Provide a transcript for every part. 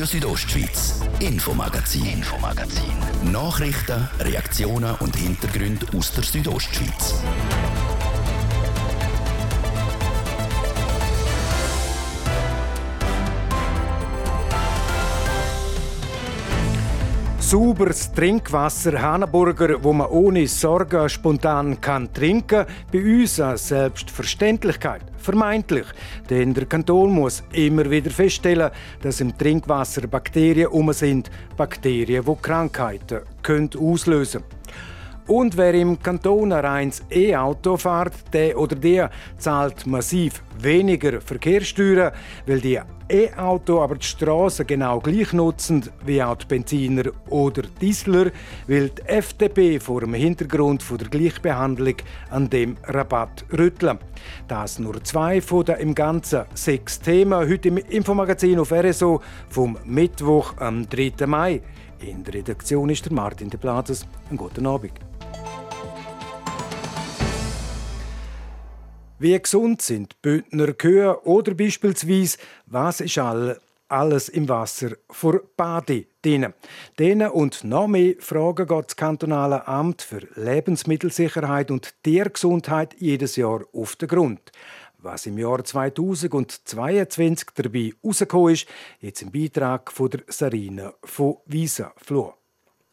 Radio Südostschweiz, Infomagazin, Infomagazin. Nachrichten, Reaktionen und Hintergründe aus der Südostschweiz. Sauberes Trinkwasser, Hanaburger, wo man ohne Sorgen spontan kann trinken, bei uns eine Selbstverständlichkeit. Vermeintlich, denn der Kanton muss immer wieder feststellen, dass im Trinkwasser Bakterien um sind, Bakterien, die Krankheiten auslösen können. Und wer im Kanton ein reines E-Auto fährt, der oder der zahlt massiv weniger Verkehrssteuern, weil die E-Auto aber die Straße genau gleich nutzen wie auch die Benziner oder Diesler, weil die FDP vor dem Hintergrund der Gleichbehandlung an dem Rabatt rütteln. Das nur zwei von den im Ganzen sechs Themen heute im Infomagazin auf RSO vom Mittwoch am 3. Mai. In der Redaktion ist der Martin de Plazes. Einen guten Abend. Wie gesund sind Bündner Kühe oder beispielsweise, was ist alles im Wasser vor Bade drin? Denen und noch mehr Fragen geht das kantonale Amt für Lebensmittelsicherheit und Tiergesundheit jedes Jahr auf den Grund. Was im Jahr 2022 dabei rausgekommen ist, jetzt im Beitrag von der Sarina von Visa Flor.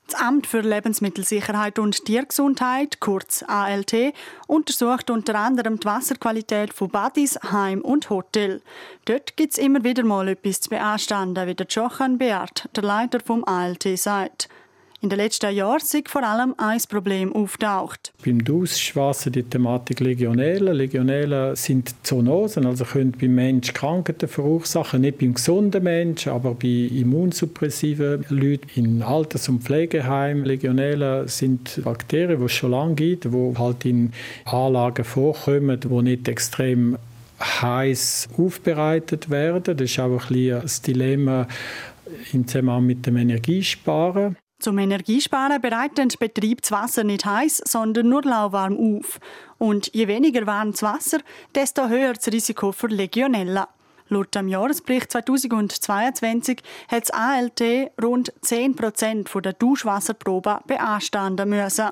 Das Amt für Lebensmittelsicherheit und Tiergesundheit, kurz ALT, untersucht unter anderem die Wasserqualität von Badis, Heim und Hotel. Dort gibt es immer wieder mal etwas zu beanstanden, wie der Jochen Beat, der Leiter vom ALT, sagt. In den letzten Jahren sind vor allem ein Problem auftaucht. Beim Duschwasser die Thematik Legionellen. Legionellen sind Zoonosen, also können beim Menschen Krankheiten verursachen, nicht beim gesunden Menschen, aber bei immunsuppressiven Leuten in Alters- und Pflegeheimen. Legionellen sind Bakterien, die es schon lange gibt, die halt in Anlagen vorkommen, die nicht extrem heiß aufbereitet werden. Das ist auch ein bisschen das Dilemma im Zusammenhang mit dem Energiesparen. Zum Energiesparen bereiten die Betriebe das Wasser nicht heiß, sondern nur lauwarm auf. Und je weniger warmes Wasser, desto höher das Risiko für Legionella. Laut dem Jahresbericht 2022 hat das ALT rund 10% der Duschwasserproben beanstanden müssen.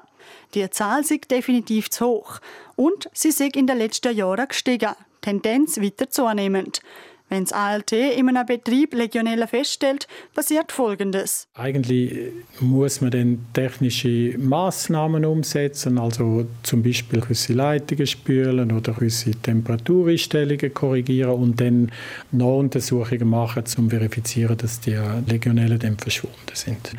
Die Zahl ist definitiv zu hoch und sie ist in den letzten Jahren gestiegen, Tendenz weiter zunehmend. Wenn das ALT in einem Betrieb Legionella feststellt, passiert Folgendes. Eigentlich muss man dann technische Maßnahmen umsetzen, also zum Beispiel gewisse Leitungen spülen oder gewisse Temperatureinstellungen korrigieren und dann Untersuchungen machen, um zu verifizieren, dass die Legionellen dann verschwunden sind.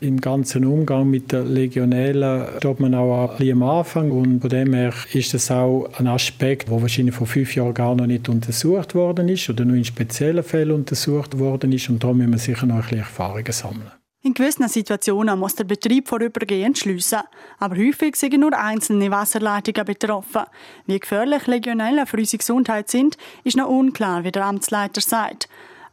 Im ganzen Umgang mit der Legionellen steht man auch am Anfang und von dem her ist das auch ein Aspekt, der wahrscheinlich vor fünf Jahren gar noch nicht untersucht worden ist oder nur in speziellen Fällen untersucht worden ist und da müssen wir sicher noch ein bisschen Erfahrungen sammeln. In gewissen Situationen muss der Betrieb vorübergehend schliessen, aber häufig sind nur einzelne Wasserleitungen betroffen. Wie gefährlich Legionellen für unsere Gesundheit sind, ist noch unklar, wie der Amtsleiter sagt.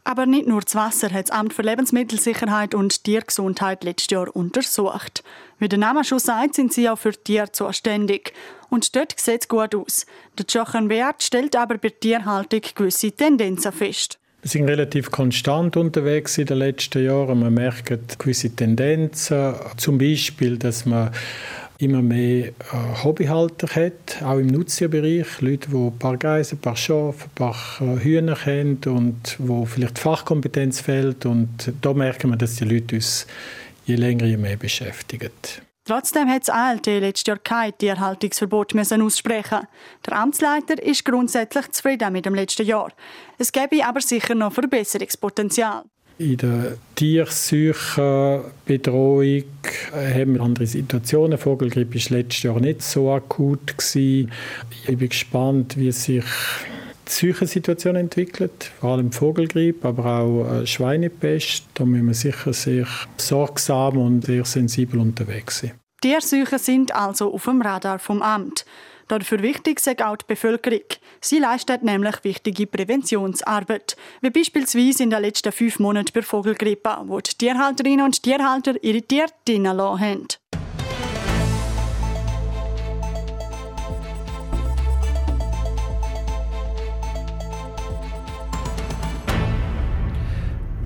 Aber nicht nur das Wasser hat das Amt für Lebensmittelsicherheit und Tiergesundheit letztes Jahr untersucht. Wie der Name schon sagt, sind sie auch für Tiere zuständig. Und dort sieht es gut aus. Der Jochen Beat stellt aber bei Tierhaltung gewisse Tendenzen fest. Wir sind relativ konstant unterwegs in den letzten Jahren. Man merkt gewisse Tendenzen. Zum Beispiel, dass man immer mehr äh, Hobbyhalter hat, auch im Nutztierbereich. Leute, die ein paar Geiser, ein paar Schafe, ein paar äh, Hühner kennen und wo vielleicht Fachkompetenz fehlt. Und da merken wir, dass die Leute uns je länger, je mehr beschäftigen. Trotzdem hat das ALT letztes Jahr kein Tierhaltungsverbot müssen aussprechen. Der Amtsleiter ist grundsätzlich zufrieden mit dem letzten Jahr. Es gäbe aber sicher noch Verbesserungspotenzial. In der Tierseuchenbetreuung haben wir andere Situationen. Vogelgrippe war letztes Jahr nicht so akut. Ich bin gespannt, wie sich die Seuchensituation entwickelt, vor allem Vogelgrippe, aber auch äh, Schweinepest. Da müssen wir sicher sehr sorgsam und sehr sensibel unterwegs sein. Tierseuchen sind also auf dem Radar vom Amt. Dafür wichtig ist auch die Bevölkerung. Sie leistet nämlich wichtige Präventionsarbeit, wie beispielsweise in den letzten fünf Monaten bei Vogelgrippe, wo die Tierhalterinnen und Tierhalter ihre Tiere drinnen haben.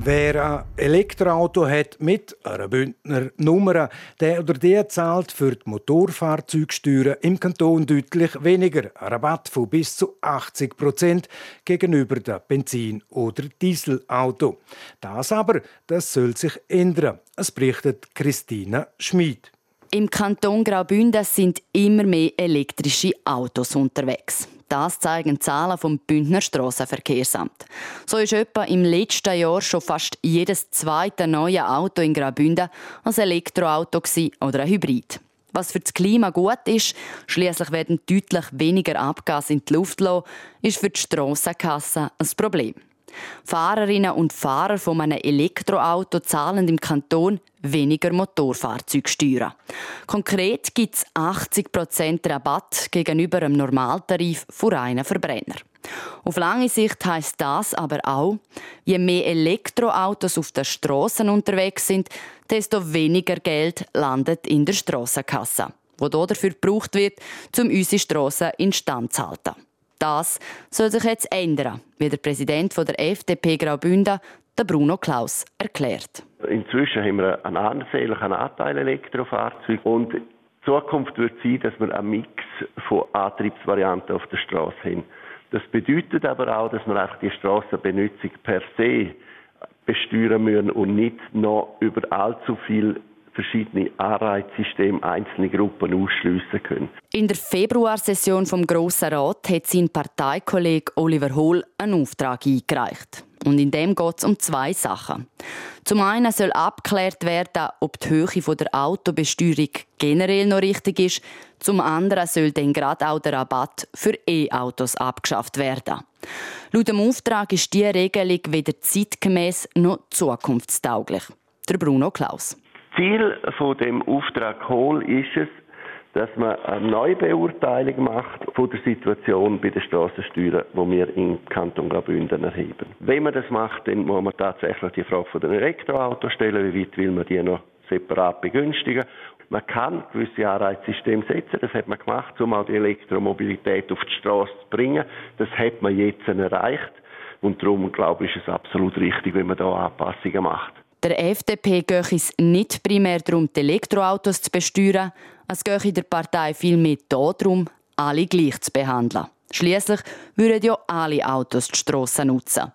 Wer ein Elektroauto hat mit einer Bündner Nummer, der oder die zahlt für die Motorfahrzeugsteuern im Kanton deutlich weniger. Ein Rabatt von bis zu 80 Prozent gegenüber dem Benzin- oder Dieselauto. Das aber, das soll sich ändern. Es berichtet Christina Schmid. Im Kanton Graubünden sind immer mehr elektrische Autos unterwegs. Das zeigen Zahlen vom Bündner Strassenverkehrsamt. So ist etwa im letzten Jahr schon fast jedes zweite neue Auto in Graubünden ein Elektroauto oder ein Hybrid. Was für das Klima gut ist, schließlich werden deutlich weniger Abgase in die Luft gelassen, ist für die Strassenkasse ein Problem. Fahrerinnen und Fahrer von einem Elektroauto zahlen im Kanton weniger Motorfahrzeugsteuern. Konkret gibt es 80% Rabatt gegenüber einem Normaltarif für reinen Verbrenner. Auf lange Sicht heißt das aber auch, je mehr Elektroautos auf den Straßen unterwegs sind, desto weniger Geld landet in der Strassenkasse, wo dafür gebraucht wird, um unsere Strassen instand zu halten. Das soll sich jetzt ändern, wie der Präsident der FDP Graubünden, der Bruno Klaus, erklärt. Inzwischen haben wir einen ansehnlichen Anteil Elektrofahrzeuge und die Zukunft wird sein, dass wir einen Mix von Antriebsvarianten auf der Straße haben. Das bedeutet aber auch, dass wir einfach die Strassenbenutzung per se besteuern müssen und nicht noch über allzu viel verschiedene Anreizsysteme einzelne Gruppen ausschliessen können. In der Februarsession vom Grossen Rat hat sein Parteikollege Oliver Hohl einen Auftrag eingereicht. Und in dem geht es um zwei Sachen. Zum einen soll abgeklärt werden, ob die Höhe der Autobesteuerung generell noch richtig ist. Zum anderen soll dann gerade auch der Rabatt für E-Autos abgeschafft werden. Laut dem Auftrag ist diese Regelung weder zeitgemäß noch zukunftstauglich. Der Bruno Klaus. Ziel von dem Auftrag Kohl ist es, dass man eine Neubeurteilung macht von der Situation bei den Strassensteuern, die wir im Kanton Graubünden erheben. Wenn man das macht, dann muss man tatsächlich die Frage von den Elektroautos stellen, wie weit will man die noch separat begünstigen. Man kann gewisse Anreizsysteme setzen, das hat man gemacht, um auch die Elektromobilität auf die Straße zu bringen. Das hat man jetzt erreicht und darum glaube ich, ist es absolut richtig, wenn man da Anpassungen macht. Der FDP geht es nicht primär darum, die Elektroautos zu besteuern, es geht der Partei vielmehr darum, alle gleich zu behandeln. Schließlich würden ja alle Autos die Strassen nutzen.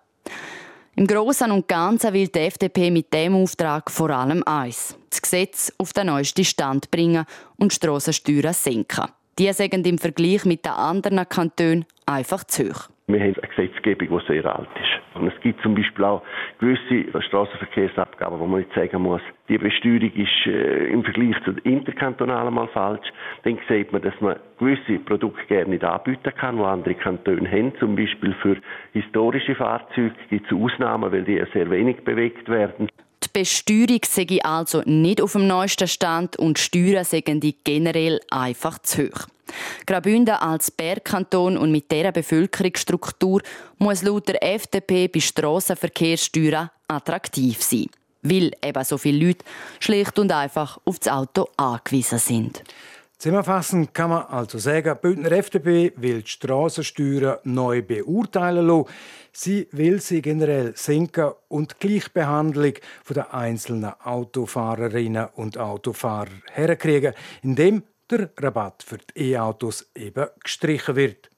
Im Großen und Ganzen will die FDP mit dem Auftrag vor allem eins: das Gesetz auf den neuesten Stand bringen und Strassensteuern senken. Die sagen im Vergleich mit den anderen Kantonen einfach zu hoch. Wir haben eine Gesetzgebung, die sehr alt ist. Und es gibt zum Beispiel auch gewisse Straßenverkehrsabgaben, wo man nicht sagen muss, die Besteuerung ist äh, im Vergleich zu interkantonalen mal falsch. Dann sieht man, dass man gewisse Produkte gerne nicht anbieten kann, die andere Kantone haben. Zum Beispiel für historische Fahrzeuge gibt es Ausnahmen, weil die sehr wenig bewegt werden. Die Besteuerung sei also nicht auf dem neuesten Stand und Steuern seien die generell einfach zu hoch. Graubünden als Bergkanton und mit dieser Bevölkerungsstruktur muss laut der FDP bei Strassenverkehrssteuern attraktiv sein. Weil eben so viele Leute schlicht und einfach auf das Auto angewiesen sind. Zusammenfassend kann man also sagen, Bündner FDP will die Strassensteuern neu beurteilen lassen. Sie will sie generell senken und die Gleichbehandlung der einzelnen Autofahrerinnen und Autofahrer herkriegen, indem der Rabatt für die E-Autos eben gestrichen wird.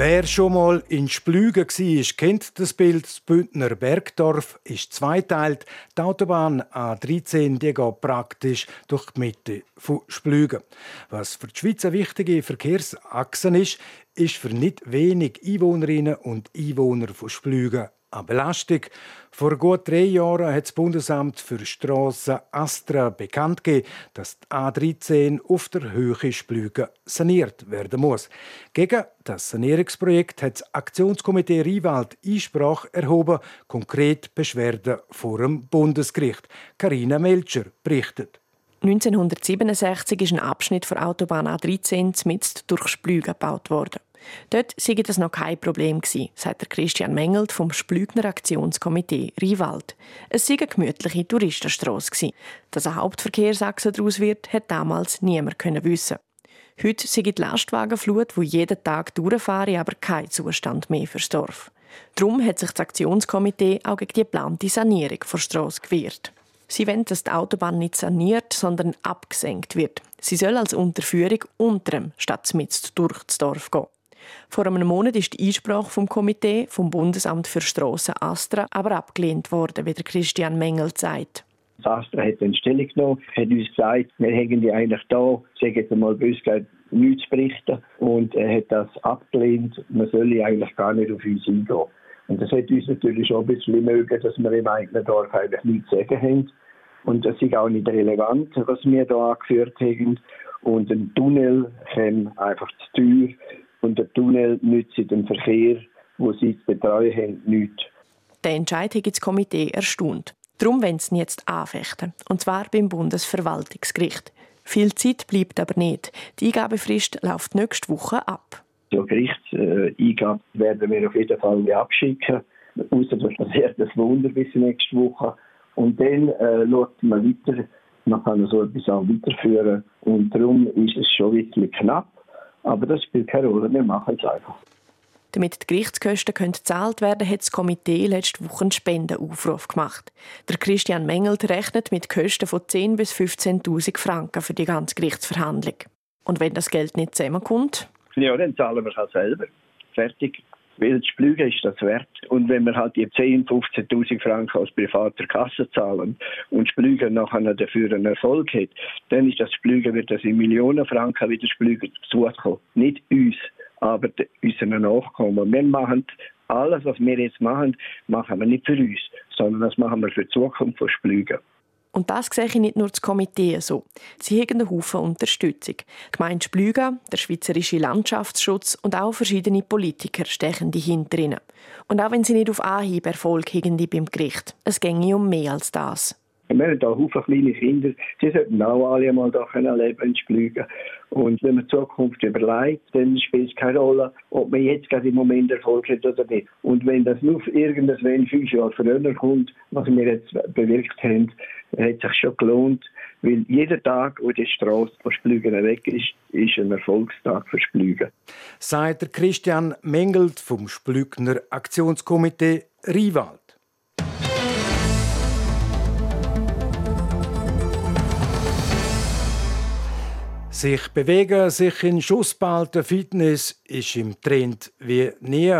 Wer schon mal in Splügen war, kennt das Bild. Das Bündner Bergdorf ist zweiteilt. Die Autobahn A13 die geht praktisch durch die Mitte von Splügen. Was für die Schweiz eine wichtige Verkehrsachse ist, ist für nicht wenig Einwohnerinnen und Einwohner von Splügen eine Belastung. Vor gut drei Jahren hat das Bundesamt für Strassen Astra bekannt gegeben, dass die A13 auf der Höhe Splügen saniert werden muss. Gegen das Sanierungsprojekt hat das Aktionskomitee Riewald Einsprache erhoben, konkret Beschwerden vor dem Bundesgericht. Karina Melcher berichtet. 1967 ist ein Abschnitt der Autobahn A13 mit durch Splügen gebaut worden. Dort sei das noch kein Problem gewesen, sagt Christian Mengelt vom Splügner Aktionskomitee Riewald. Es sei eine gemütliche Touristenstrasse gewesen. Dass eine Hauptverkehrsachse daraus wird, hat damals niemand können wissen. Heute sei die Lastwagenflut, wo jeden Tag durchfahre, aber kein Zustand mehr fürs Dorf. Darum hat sich das Aktionskomitee auch gegen die geplante Sanierung der Strasse gewehrt. Sie wollen, dass die Autobahn nicht saniert, sondern abgesenkt wird. Sie soll als Unterführung unter dem statt mit durch das Dorf gehen. Vor einem Monat ist die Einsprache vom Komitee vom Bundesamt für Strassen Astra aber abgelehnt worden, wie der Christian Mengel sagt. Das Astra hat eine Stellung genommen, hat uns gesagt, wir hätten die eigentlich da, sagen jetzt einmal bös nichts zu berichten. Und er hat das abgelehnt. Man solle eigentlich gar nicht auf uns eingehen. Und das hat uns natürlich schon ein bisschen mögen, dass wir im eigenen Dorf eigentlich nichts sagen haben. Und das ist auch nicht relevant, was wir da angeführt haben. Und ein Tunnel kommt einfach zu teuer. Und der Tunnel nützt den Verkehr, wo sie zu betreuen haben, nichts. Der Entscheid hat das Komitee erstaunt. Darum wollen sie jetzt anfechten. Und zwar beim Bundesverwaltungsgericht. Viel Zeit bleibt aber nicht. Die Eingabefrist läuft nächste Woche ab. Die Gerichtseingabe werden wir auf jeden Fall abschicken. Außer das passiert das Wunder bis nächste Woche. Und dann äh, schaut man weiter. Man kann so etwas auch weiterführen. Und darum ist es schon ein bisschen knapp. Aber das spielt keine Rolle. Wir machen es einfach. Damit die Gerichtskosten gezahlt werden können, hat das Komitee letzte Woche einen Spendenaufruf gemacht. Der Christian Mengelt rechnet mit Kosten von 10.000 bis 15.000 Franken für die ganze Gerichtsverhandlung. Und wenn das Geld nicht zusammenkommt? Ja, dann zahlen wir es halt selber. Fertig. Weil das Splügen ist das wert. Und wenn wir halt die 10.000, 15.000 Franken aus privater Kasse zahlen und Splügen nachher dafür einen Erfolg hat, dann ist das Splügen, wird das in Millionen Franken wieder Splügen zukommen. Nicht uns aber unseren Nachkommen. Wir machen alles, was wir jetzt machen, machen wir nicht für uns, sondern das machen wir für die Zukunft von Splügen. Und das sehe ich nicht nur das Komitee so. Sie haben einen Haufen Unterstützung. Die Gemeinde Splügen, der Schweizerische Landschaftsschutz und auch verschiedene Politiker stechen hinter ihnen. Und auch wenn sie nicht auf Anhieb Erfolg haben beim Gericht, es ginge um mehr als das. Wir haben hier viele kleine Kinder, sie sollten auch alle einmal da leben in Splügen. Und wenn man die Zukunft überlegt, dann spielt es keine Rolle, ob man jetzt gerade im Moment Erfolg hat oder nicht. Und wenn das nur irgendwann fünf Jahre früher kommt, was wir jetzt bewirkt haben, hat sich schon gelohnt. Weil jeder Tag, wo die Straße von Splügen weg ist, ist ein Erfolgstag für Splügen. Sagt Christian Mengelt vom Splügner Aktionskomitee Riewald. Sich bewegen, sich in Schuss behalten, Fitness ist im Trend wie nie.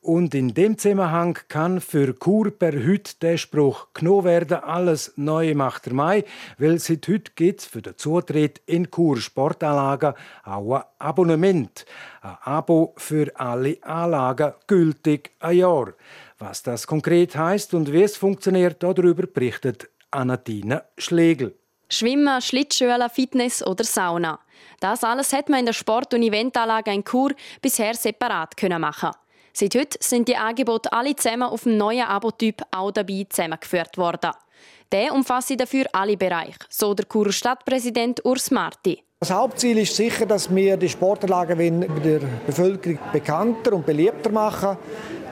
Und in dem Zusammenhang kann für Kur per heute der Spruch genommen werden, alles Neue macht der Mai, weil seit heute gibt es für den Zutritt in Kur Sportanlagen auch ein Abonnement. Ein Abo für alle Anlagen, gültig ein Jahr. Was das konkret heißt und wie es funktioniert, darüber berichtet Anatina Schlegel. Schwimmen, Schlittschuhen, Fitness oder Sauna. Das alles hat man in der Sport- und Eventanlage in Chur bisher separat machen. Seit heute sind die Angebote alle zusammen auf dem neuen Abotyp auch dabei zusammengeführt worden. Der umfasst dafür alle Bereiche, so der Churer Stadtpräsident Urs Marti. Das Hauptziel ist sicher, dass wir die Sportanlagen bei der Bevölkerung bekannter und beliebter machen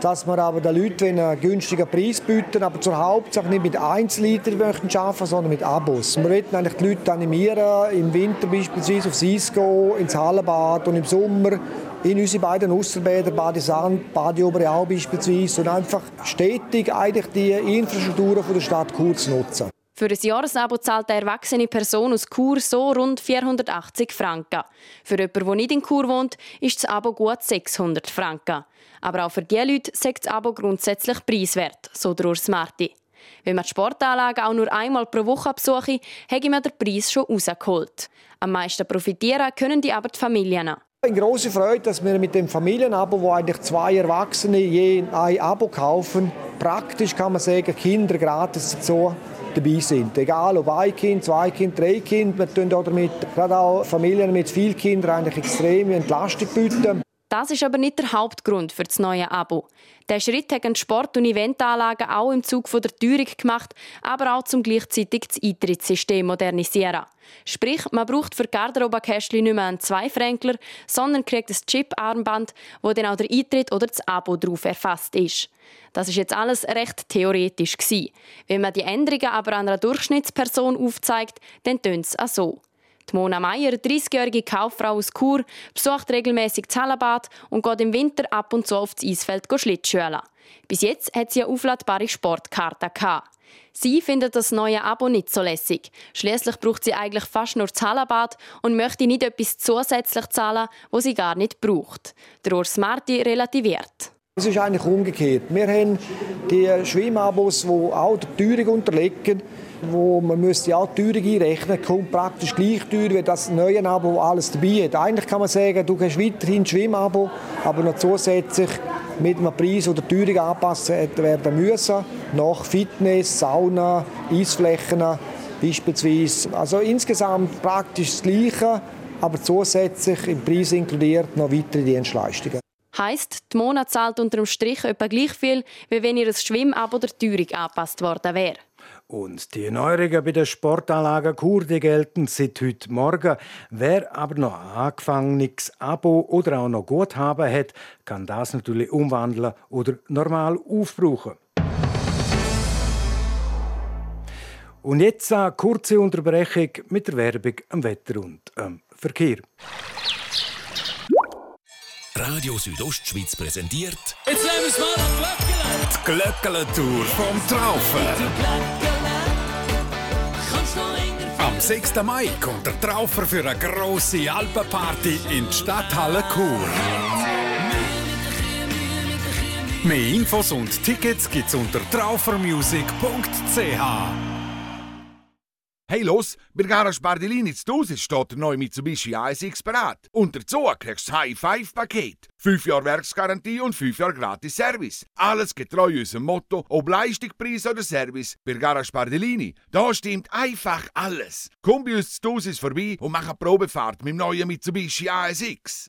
dass wir aber den Leuten einen günstigen Preis bieten, aber zur Hauptsache nicht mit Einzelliter möchten arbeiten, sondern mit Abos. Wir möchten eigentlich die Leute animieren, im Winter beispielsweise aufs Eis gehen, ins Hallenbad und im Sommer in unsere beiden Ausserbäder, Bade Sand, Bade Obereau beispielsweise und einfach stetig eigentlich die Infrastrukturen der Stadt zu nutzen. Für ein Jahresabo zahlt eine erwachsene Person aus Chur so rund 480 Franken. Für jemanden, der nicht in Chur wohnt, ist das Abo gut 600 Franken. Aber auch für diese Leute sagt das Abo grundsätzlich preiswert, so der Urs Marti. Wenn man die Sportanlage auch nur einmal pro Woche besuche, hätte man den Preis schon rausgeholt. Am meisten profitieren können die aber die Familien. Eine große Freude, dass wir mit dem Familienabo, wo eigentlich zwei Erwachsene je ein Abo kaufen, praktisch kann man sagen, Kinder gratis dazu dabei sind. Egal ob ein Kind, zwei Kinder, drei Kinder, wir tun damit gerade auch Familien mit vielen Kindern eigentlich extreme Entlastung bieten. Das ist aber nicht der Hauptgrund für das neue Abo. Der Schritt die Sport- und Eventanlagen auch im Zug der Teuerung gemacht, aber auch zum gleichzeitig das Eintrittssystem modernisieren. Sprich, man braucht für Garderobenkästchen nicht mehr einen Zweifränkler, sondern kriegt ein Chip-Armband, wo dann auch der Eintritt oder das Abo drauf erfasst ist. Das ist jetzt alles recht theoretisch. Wenn man die Änderungen aber einer Durchschnittsperson aufzeigt, dann tönt es so. Die Mona Meier, 30-jährige Kauffrau aus Chur, besucht regelmäßig das Hallenbad und geht im Winter ab und zu aufs Eisfeld Schlittschuhen. Bis jetzt hat sie eine aufladbare Sportkarte. Sie findet das neue Abo nicht so lässig. Schließlich braucht sie eigentlich fast nur das Hallenbad und möchte nicht etwas zusätzlich zahlen, wo sie gar nicht braucht. Der Urs Marti relativiert. Es ist eigentlich umgekehrt. Wir haben die Schwimmabos, die auch der Teuerung unterliegen wo man müsste auch die Teuerung einrechnen kommt praktisch gleich teuer wie das neue Abo alles dabei hat. Eigentlich kann man sagen, du hast weiterhin ein Schwimmabo, aber noch zusätzlich mit einem Preis oder Teuerung angepasst werden müssen. Nach Fitness, Sauna, Eisflächen beispielsweise. Also insgesamt praktisch das Gleiche, aber zusätzlich im Preis inkludiert noch weitere Dienstleistungen. Heißt, die Monat zahlt unter dem Strich etwa gleich viel, wie wenn ihr Schwimmabo der Teuerung angepasst worden wäre. Und die Neuerungen bei der Sportanlage Chur gelten seit heute Morgen. Wer aber noch ein angefangenes Abo oder auch noch Guthaben hat, kann das natürlich umwandeln oder normal aufbrauchen. Und jetzt eine kurze Unterbrechung mit der Werbung am Wetter und am Verkehr. Radio Südostschweiz präsentiert. Jetzt nehmen wir es mal an Die Glöckele-Tour vom Traufen. Am 6. Mai kommt der Traufer für eine grosse Alpenparty in die Stadthalle Chur. Mehr Infos und Tickets gibt's unter traufermusic.ch. Hey los, bei Garage Bardellini zu Hause steht der neue Mitsubishi ASX bereit. Und dazu kriegst du das High-Five-Paket. 5 Jahre Werksgarantie und 5 Jahre gratis Service. Alles getreu unserem Motto, ob Leistung, Preis oder Service. Bei Garage Bardellini, da stimmt einfach alles. Komm bei uns zu Hause vorbei und mach eine Probefahrt mit dem neuen Mitsubishi ASX.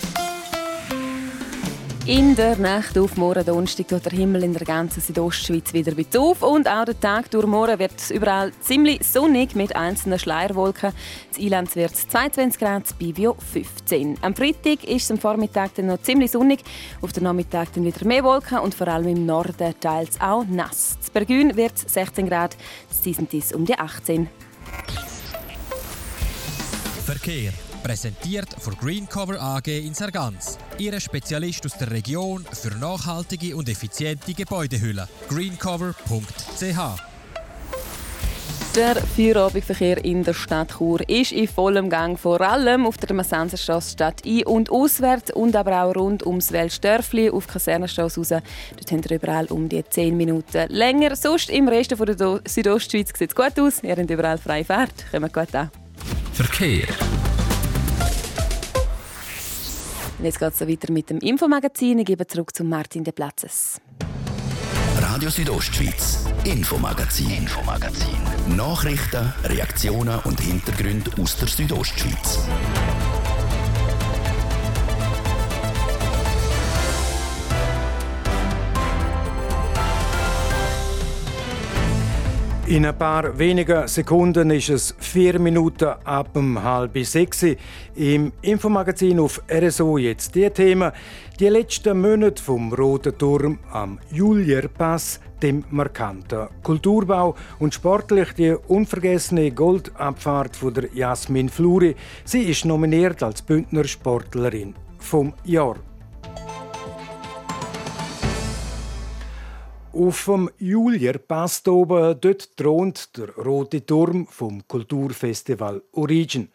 In der Nacht auf morgen Donnerstag tut der Himmel in der ganzen Südostschweiz wieder ein auf und auch der Tag durch morgen wird überall ziemlich sonnig mit einzelnen Schleierwolken. Das Einland wird 22 Grad, das Bivio 15. Am Freitag ist es am Vormittag dann noch ziemlich sonnig, auf den Nachmittag dann wieder mehr Wolken und vor allem im Norden teils auch nass. Das Bergün wird 16 Grad, Disentis um die 18. Verkehr. Präsentiert von Greencover AG in Sargans. Ihre Spezialist aus der Region für nachhaltige und effiziente Gebäudehüllen. greencover.ch Der Feierabendverkehr in der Stadt Chur ist in vollem Gang, vor allem auf der Massenserstrasse Stadt ein- und auswärts und aber auch rund ums Weltstörfli auf Kasernenstrasse raus. Dort haben wir überall um die 10 Minuten länger. Sonst im Rest der Do- Südostschweiz sieht es gut aus. Wir haben überall freie Fahrt. Kommt gut an. Verkehr. Und jetzt geht es weiter mit dem Infomagazin. Ich gebe zurück zu Martin de Platzes. Radio Südostschweiz, Infomagazin. Infomagazin. Nachrichten, Reaktionen und Hintergründe aus der Südostschweiz. In ein paar wenigen Sekunden ist es vier Minuten ab um halb sechs. Im Infomagazin auf RSO jetzt die Themen. Die letzten Monate vom Roten Turm am Julierpass, dem markanten Kulturbau und sportlich die unvergessene Goldabfahrt von der Jasmin Fluri. Sie ist nominiert als Bündner Sportlerin vom Jahr. Auf dem Julierpass oben dort thront der rote Turm vom Kulturfestival Origin.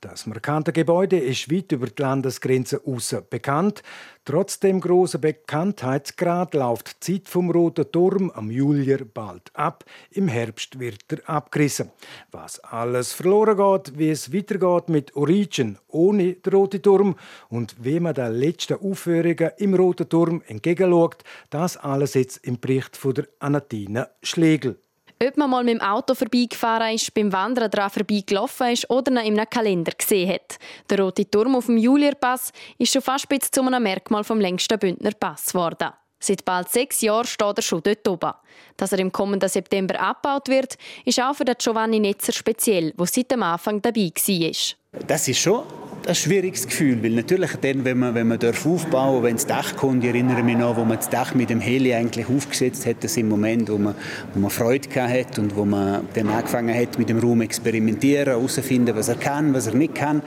Das markante Gebäude ist weit über die Landesgrenze raus bekannt. Trotz dem grossen Bekanntheitsgrad läuft die Zeit vom Roten Turm am Julier bald ab. Im Herbst wird er abgerissen. Was alles verloren geht, wie es weitergeht mit Origin ohne den Roten Turm und wie man den letzten Aufführungen im Roten Turm entgegenschaut, das alles jetzt im Bericht von der Anatina Schlegel. Ob man mal mit dem Auto vorbeigefahren ist, beim Wandern daran vorbeigelaufen ist oder ihn in einem Kalender gesehen hat. Der rote Turm auf dem Julierpass ist schon fast bis zu einem Merkmal vom längsten Bündner Pass geworden. Seit bald sechs Jahren steht er schon dort oben. Dass er im kommenden September abgebaut wird, ist auch für Giovanni Netzer speziell, der seit dem Anfang dabei war. Das ist schon ein schwieriges Gefühl, weil natürlich dann, wenn man, wenn man aufbauen wenn das Dach kommt, ich erinnere mich noch, wo man das Dach mit dem Heli eigentlich aufgesetzt hat, das im Moment, wo man, wo man Freude hat und wo man dann angefangen hat, mit dem Raum experimentieren, herauszufinden, was er kann, was er nicht kann.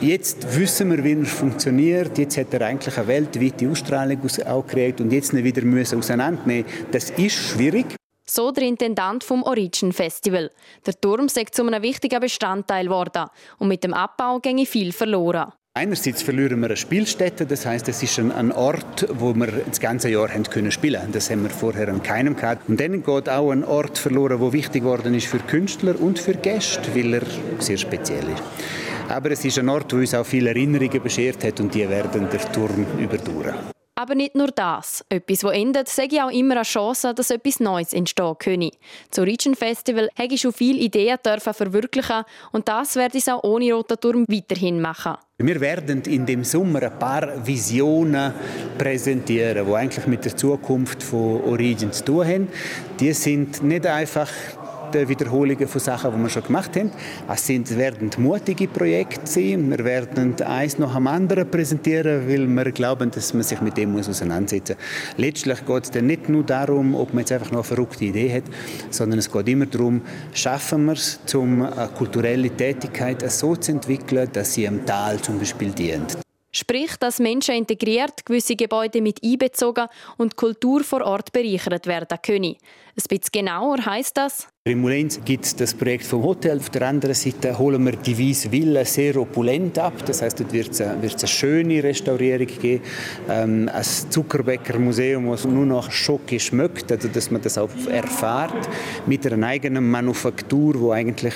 Jetzt wissen wir, wie er funktioniert. Jetzt hat er eigentlich eine weltweite Ausstrahlung auch gekriegt und jetzt nicht wieder müssen auseinandernehmen. Das ist schwierig. So der Intendant vom Origin Festival. Der Turm sei zu einem wichtigen Bestandteil geworden und mit dem Abbau ginge viel verloren. Einerseits verlieren wir eine Spielstätte, das heißt, es ist ein, Ort, wo wir das ganze Jahr haben können spielen. Das haben wir vorher an keinem gehabt. Und dann geht auch ein Ort verloren, wo wichtig geworden ist für Künstler und für Gäste, weil er sehr speziell ist. Aber es ist ein Ort, wo uns auch viele Erinnerungen beschert hat und die werden der Turm überdauern. Aber nicht nur das. Etwas, das endet, sage ich auch immer eine Chance, dass etwas Neues entstehen könne. Zu Region Festival habe ich schon viele Ideen verwirklichen und das werde ich auch ohne Roter Turm weiterhin machen. Wir werden in dem Sommer ein paar Visionen präsentieren, die eigentlich mit der Zukunft von Origin zu tun haben. Die sind nicht einfach Wiederholungen von Sachen, die wir schon gemacht haben. Es sind, werden mutige Projekte sein. Wir werden eins nach dem anderen präsentieren, weil wir glauben, dass man sich mit dem muss auseinandersetzen muss. Letztlich geht es nicht nur darum, ob man jetzt einfach noch eine verrückte Idee hat, sondern es geht immer darum, schaffen wir es, um eine kulturelle Tätigkeit so zu entwickeln, dass sie am Tal zum Beispiel dient. Sprich, dass Menschen integriert, gewisse Gebäude mit einbezogen und Kultur vor Ort bereichert werden können. Ein bisschen genauer heisst das, in Mulens gibt es das Projekt vom Hotel. Auf der anderen Seite holen wir die Weiss Villa sehr opulent ab. Das heißt, dort wird es eine, eine, schöne Restaurierung geben. Ähm, ein Zuckerbäckermuseum, das nur noch Schocke schmeckt, also dass man das auch erfahrt. Mit einer eigenen Manufaktur, die eigentlich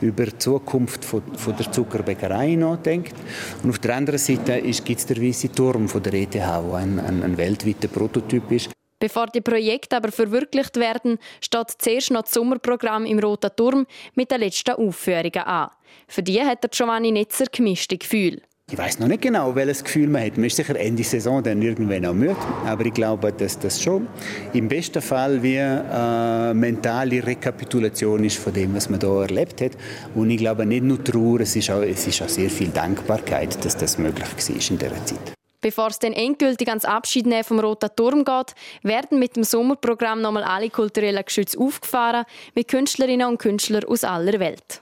über die Zukunft von, von der Zuckerbäckerei nachdenkt. Und auf der anderen Seite gibt es den Weiße Turm von der ETH, der ein, ein, ein weltweiter Prototyp ist. Bevor die Projekte aber verwirklicht werden, steht zuerst noch das Sommerprogramm im Roten Turm mit den letzten Aufführungen an. Für die hat der Giovanni Netzer gemischte Gefühle. Ich weiß noch nicht genau, welches Gefühl man hat. Man ist sicher Ende Saison dann irgendwann auch müde. Aber ich glaube, dass das schon im besten Fall wie eine mentale Rekapitulation ist von dem, was man hier erlebt hat. Und ich glaube nicht nur Trauer, es ist auch, es ist auch sehr viel Dankbarkeit, dass das möglich war in dieser Zeit. Bevor es dann endgültig ans Abschiednehmen vom Roten Turm geht, werden mit dem Sommerprogramm nochmal alle kulturellen Geschütze aufgefahren mit Künstlerinnen und Künstlern aus aller Welt.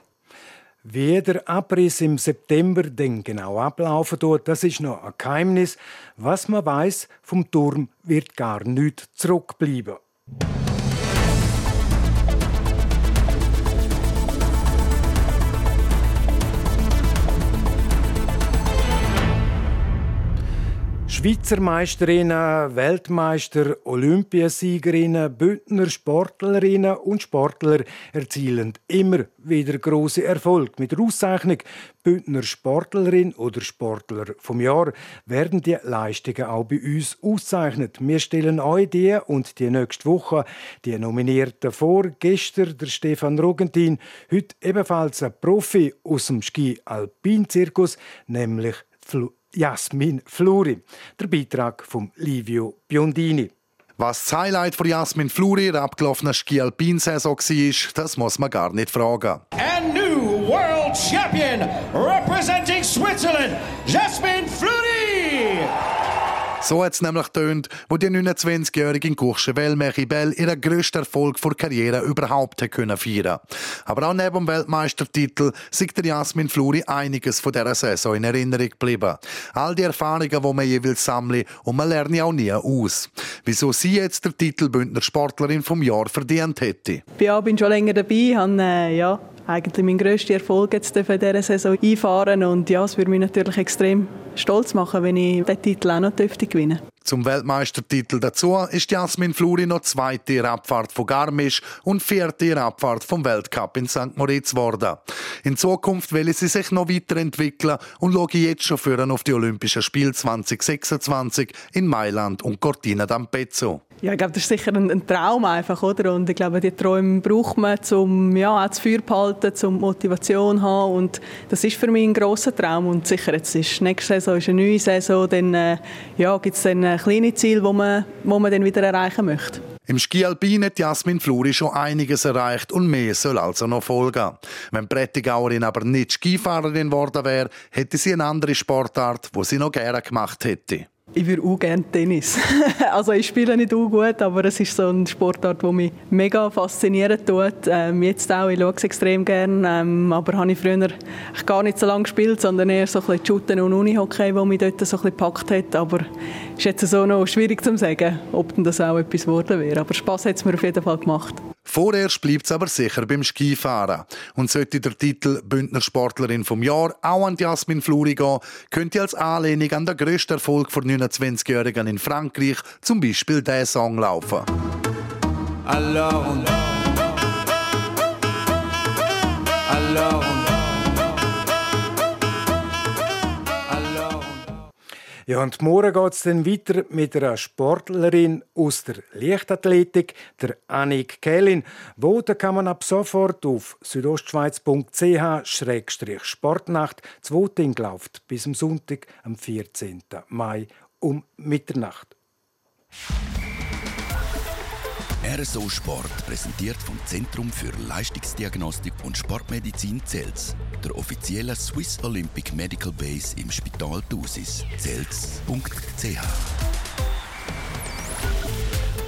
Wie der Abriss im September denn genau ablaufen wird, das ist noch ein Geheimnis. Was man weiß, vom Turm wird gar nichts zurückbleiben. Schweizer Meisterinnen, Weltmeister, Olympiasiegerinnen, Bündner Sportlerinnen und Sportler erzielen immer wieder große Erfolg. Mit der Auszeichnung Bündner Sportlerin oder Sportler vom Jahr werden die Leistungen auch bei uns ausgezeichnet. Wir stellen euch die und die nächste Woche die Nominierten vor. Gestern der Stefan Rogentin, heute ebenfalls ein Profi aus dem Ski-Alpin-Zirkus, nämlich Fl Jasmin Fluri. Der Beitrag von Livio Biondini. Was das Highlight von Jasmin Fluri in der abgelaufenen Ski-Alpin-Saison war, das muss man gar nicht fragen. And new world champion representing Switzerland, Jasmin Fluri! So hat es nämlich tönt, wo die 29-jährige in Courchevel Meribel ihren grössten Erfolg vor Karriere überhaupt können feiern. Aber auch neben dem Weltmeistertitel sieht der Jasmin Fluri einiges von dieser Saison in Erinnerung geblieben. All die Erfahrungen, die man jeweils sammelt und man lernt ja auch nie aus. Wieso sie jetzt der Titel Bündner Sportlerin vom Jahr verdient hätte. Ich bin schon länger dabei, habe äh, ja, eigentlich mein grösster Erfolg jetzt in dieser Saison einfahren. Und ja, es würde mich natürlich extrem stolz machen, wenn ich den Titel auch noch dürfte gewinnen Zum Weltmeistertitel dazu ist Jasmin Fluri noch zweite in Abfahrt von Garmisch und vierte in Abfahrt vom Weltcup in St. Moritz geworden. In Zukunft will sie sich noch weiterentwickeln und schaue jetzt schon für auf die Olympischen Spiele 2026 in Mailand und Cortina d'Ampezzo. Ja, ich glaube, das ist sicher ein, ein, Traum einfach, oder? Und ich glaube, die Träume braucht man, um ja, auch das Feuer behalten, um Motivation zu haben. Und das ist für mich ein grosser Traum. Und sicher, jetzt ist nächste Saison ist eine neue Saison, dann äh, ja, gibt es dann äh, äh, kleine Ziele, die man, wo man dann wieder erreichen möchte. Im Ski Alpin hat Jasmin Fluri schon einiges erreicht und mehr soll also noch folgen. Wenn Prättigauerin aber nicht Skifahrerin geworden wäre, hätte sie eine andere Sportart, wo sie noch gerne gemacht hätte. Ich würde auch gerne Tennis. also ich spiele nicht auch gut, aber es ist so eine Sportart, die mich mega faszinieren tut. Ähm, jetzt auch, ich schaue es extrem gerne, ähm, aber habe ich früher gar nicht so lange gespielt, sondern eher so ein bisschen Shooten und Unihockey, wo mich dort so ein bisschen gepackt hat. Aber ist jetzt so noch schwierig zu sagen, ob denn das auch etwas geworden wäre. Aber Spass hat es mir auf jeden Fall gemacht. Vorerst bleibt es aber sicher beim Skifahren. Und sollte der Titel Bündner Sportlerin vom Jahr auch an Jasmin Fluri gehen, könnte als Anlehnung an den grössten Erfolg der 29-Jährigen in Frankreich zum Beispiel der Song laufen. Alors, alors, Ja, und morgen geht es dann weiter mit einer Sportlerin aus der Leichtathletik, der Annik Kählin. Voten kann man ab sofort auf südostschweiz.ch-sportnacht. Das Voting läuft bis am Sonntag, am 14. Mai um Mitternacht. RSO Sport präsentiert vom Zentrum für Leistungsdiagnostik und Sportmedizin Zels, der offiziellen Swiss Olympic Medical Base im Spital Thusis. Zels.ch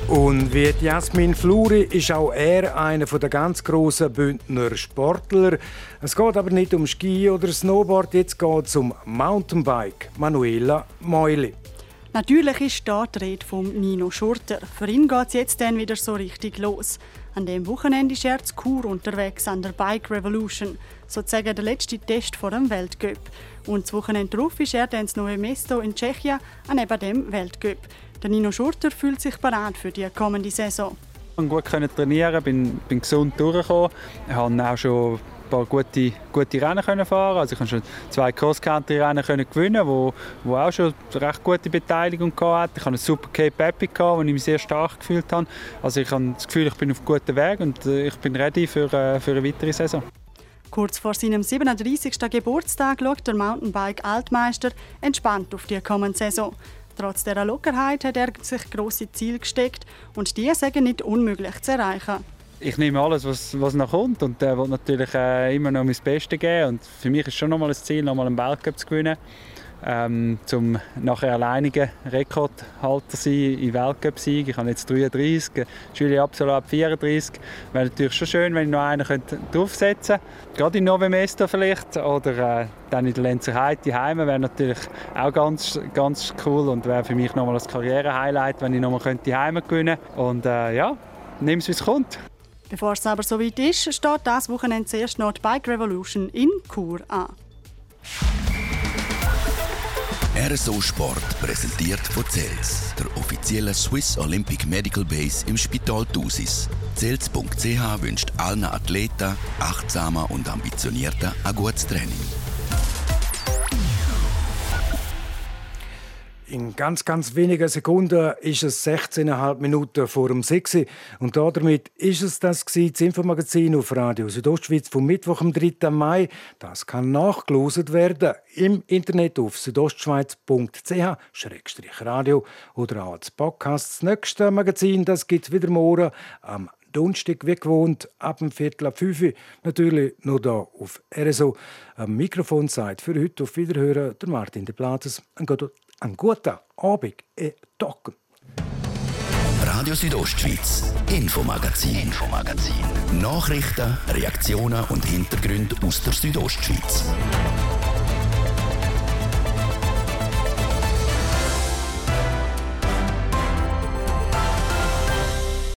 und wie Jasmin Fluri ist auch er einer der ganz grossen Bündner Sportler. Es geht aber nicht um Ski oder Snowboard, jetzt geht es um Mountainbike. Manuela Meuli. Natürlich ist da die Rede von Nino Schurter. Für ihn geht es jetzt dann wieder so richtig los. An dem Wochenende ist er zu Kur unterwegs an der Bike Revolution, sozusagen der letzte Test vor dem Weltcup. Und das Wochenende darauf ist er dann das neue Mesto in Tschechien an eben dem Weltcup. Der Nino Schurter fühlt sich bereit für die kommende Saison. Ich konnte gut trainieren, bin, bin gesund durchgekommen. Habe auch schon paar gute, gute Rennen können fahren Also ich konnte schon zwei Cross-Country-Rennen gewinnen, wo, wo auch schon recht gute Beteiligung hatte. Ich hatte einen super Cape Epic, wo ich mich sehr stark gefühlt habe. Also ich habe das Gefühl, ich bin auf gutem Weg und äh, ich bin ready für, äh, für eine weitere Saison. Kurz vor seinem 37. Geburtstag schaut der Mountainbike-Altmeister entspannt auf die kommende Saison. Trotz dieser Lockerheit hat er sich grosse Ziele gesteckt und die sind nicht unmöglich zu erreichen ich nehme alles, was, was noch kommt und äh, will natürlich äh, immer noch mein Bestes geben. Und für mich ist schon noch mal ein Ziel, noch mal einen Weltcup zu gewinnen, ähm, zum nachher alleiniger Rekordhalter sein in Weltcup-Sieg. Ich habe jetzt 33, Julie Absolat 34. Wäre natürlich schon schön, wenn ich noch einen könnte draufsetzen könnte. Gerade in Novemesto vielleicht oder äh, dann in der Lenzerheide daheim wäre natürlich auch ganz, ganz cool und wäre für mich nochmal das Karriere-Highlight, wenn ich nochmal daheim gewinnen könnte. Und äh, ja, nimm es, wie es kommt. Bevor es aber soweit ist, steht das Wochenende zuerst noch die Bike Revolution in Chur an. RSO Sport präsentiert von CELS, der offiziellen Swiss Olympic Medical Base im Spital Thusis. CELS.ch wünscht allen Athleten, achtsamer und ambitionierter ein gutes Training. In ganz, ganz wenigen Sekunden ist es 16,5 Minuten vor dem 6. Und damit ist es das, gewesen, das Infomagazin auf Radio Südostschweiz vom Mittwoch, am 3. Mai. Das kann nachgelost werden im Internet auf südostschweiz.ch-radio oder auch als Podcast. Das nächste Magazin gibt es wieder morgen am Donnerstag, wie gewohnt, ab dem Viertel ab 5 Uhr. Natürlich nur hier auf RSO. Am Mikrofon für heute auf Wiederhören der Martin de Plates. Einen guten Abend, e Tag. Radio Südostschweiz, Infomagazin, Infomagazin. Nachrichten, Reaktionen und Hintergründe aus der Südostschweiz.